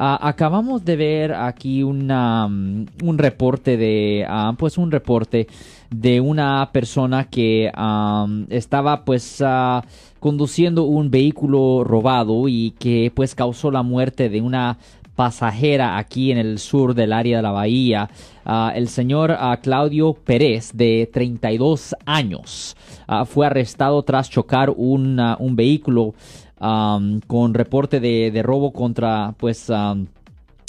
Ah, acabamos de ver aquí una, mm, un reporte de, ah, pues un reporte de una persona que am, estaba pues ah, conduciendo un vehículo robado y que pues causó la muerte de una pasajera aquí en el sur del área de la bahía. Ah, el señor ah, Claudio Pérez, de 32 años, fue arrestado tras chocar un, un vehículo con reporte de, robo contra pues am,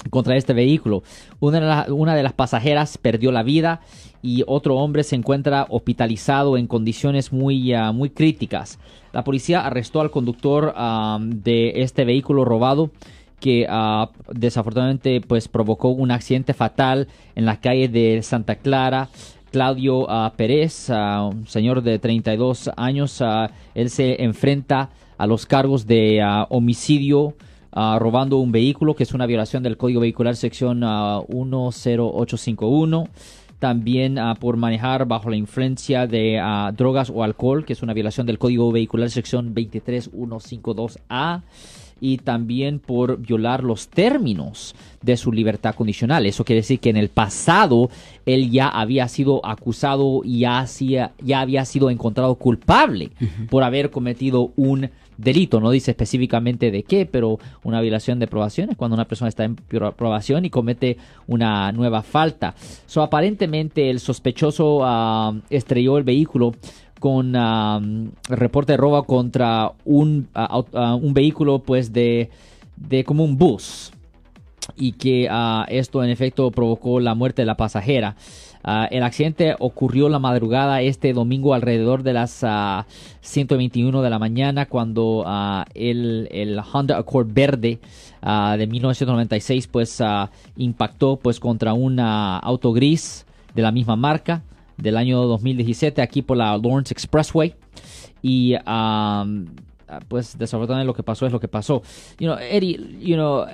contra este vehículo. Una de, una de las pasajeras perdió la vida y otro hombre se encuentra hospitalizado en condiciones muy, ah, muy críticas. La policía arrestó al conductor de este vehículo robado que ah, desafortunadamente pues provocó un accidente fatal en la calle de Santa Clara. Claudio ah, Pérez, ah, un señor de 32 años, ah, él se enfrenta a los cargos de homicidio, robando un vehículo, que es una violación del Código Vehicular sección ah, 10851. También por manejar bajo la influencia de drogas o alcohol, que es una violación del Código Vehicular sección 23152A. Y también por violar los términos de su libertad condicional. Eso quiere decir que en el pasado él ya había sido acusado y ya, hacía- ya había sido encontrado culpable por haber cometido un delito. No dice específicamente de qué, pero una violación de probación es cuando una persona está en pro- probación y comete una nueva falta. So, aparentemente el sospechoso ah, estrelló el vehículo con ah, reporte de robo contra un, ah, ah, un vehículo pues de, de como un bus y que ah, esto en efecto provocó la muerte de la pasajera. Ah, el accidente ocurrió la madrugada este domingo alrededor de las ah, 121 de la mañana cuando ah, el, el Honda Accord verde ah, de 1996 pues ah, impactó pues contra un ah, auto gris de la misma marca del año 2017 aquí por la Lawrence Expressway y um, pues desafortunadamente lo que pasó es lo que pasó. You know, Eddie, you know,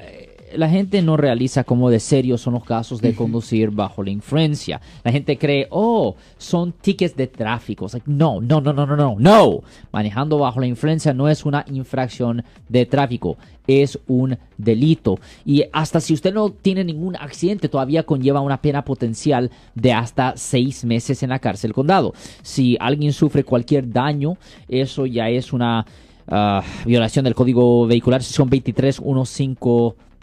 la gente no realiza cómo de serios son los casos de conducir bajo la influencia. La gente cree, oh, son tickets de tráfico. Like, no, no, no, no, no, no, no. Manejando bajo la influencia no es una infracción de tráfico, es un delito. Y hasta si usted no tiene ningún accidente, todavía conlleva una pena potencial de hasta seis meses en la cárcel condado. Si alguien sufre cualquier daño, eso ya es una ah, violación del Código Vehicular, sección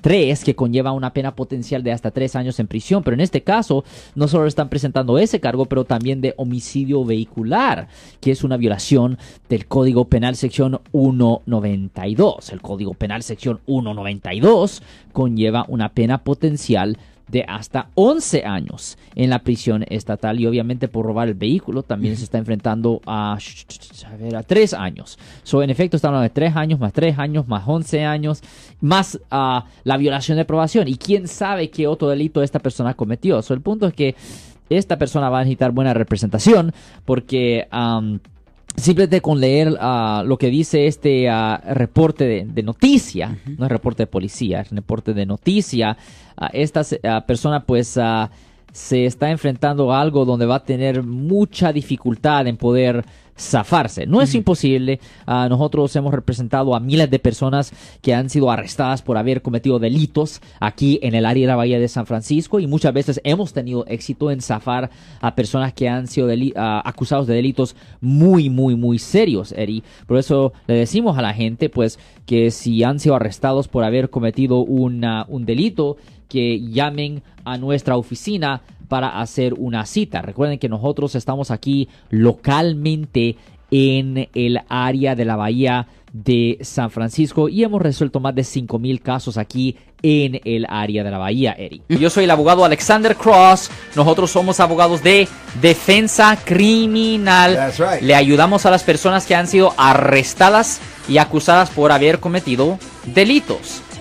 23153, que conlleva una pena potencial de hasta tres años en prisión. Pero en este caso, no solo están presentando ese cargo, pero también de homicidio vehicular, que es una violación del Código Penal sección 192. El Código Penal sección 192 conlleva una pena potencial de hasta 11 años en la prisión estatal y obviamente por robar el vehículo también se está enfrentando a, a, a 3 años. So, en efecto, estamos hablando de 3 años más 3 años más 11 años más ah, la violación de probación y quién sabe qué otro delito esta persona cometió. So, el punto es que esta persona va a necesitar buena representación porque... Simplemente con leer ah, lo que dice este ah, reporte de, de noticia, no es reporte de policía, es reporte de noticia, ah, esta persona pues se está enfrentando a algo donde va a tener mucha dificultad en poder zafarse. No es imposible, ah, nosotros hemos representado a miles de personas que han sido arrestadas por haber cometido delitos aquí en el área de la Bahía de San Francisco y muchas veces hemos tenido éxito en zafar a personas que han sido deli- ah, acusados de delitos muy, muy, muy serios, Eri. Por eso le decimos a la gente, pues, que si han sido arrestados por haber cometido una- un delito, que llamen a nuestra oficina para hacer una cita. Recuerden que nosotros estamos aquí localmente en el área de la bahía de San Francisco y hemos resuelto más de 5 mil casos aquí en el área de la bahía, Eri. Yo soy el abogado Alexander Cross. Nosotros somos abogados de defensa criminal. That's right. Le ayudamos a las personas que han sido arrestadas y acusadas por haber cometido delitos.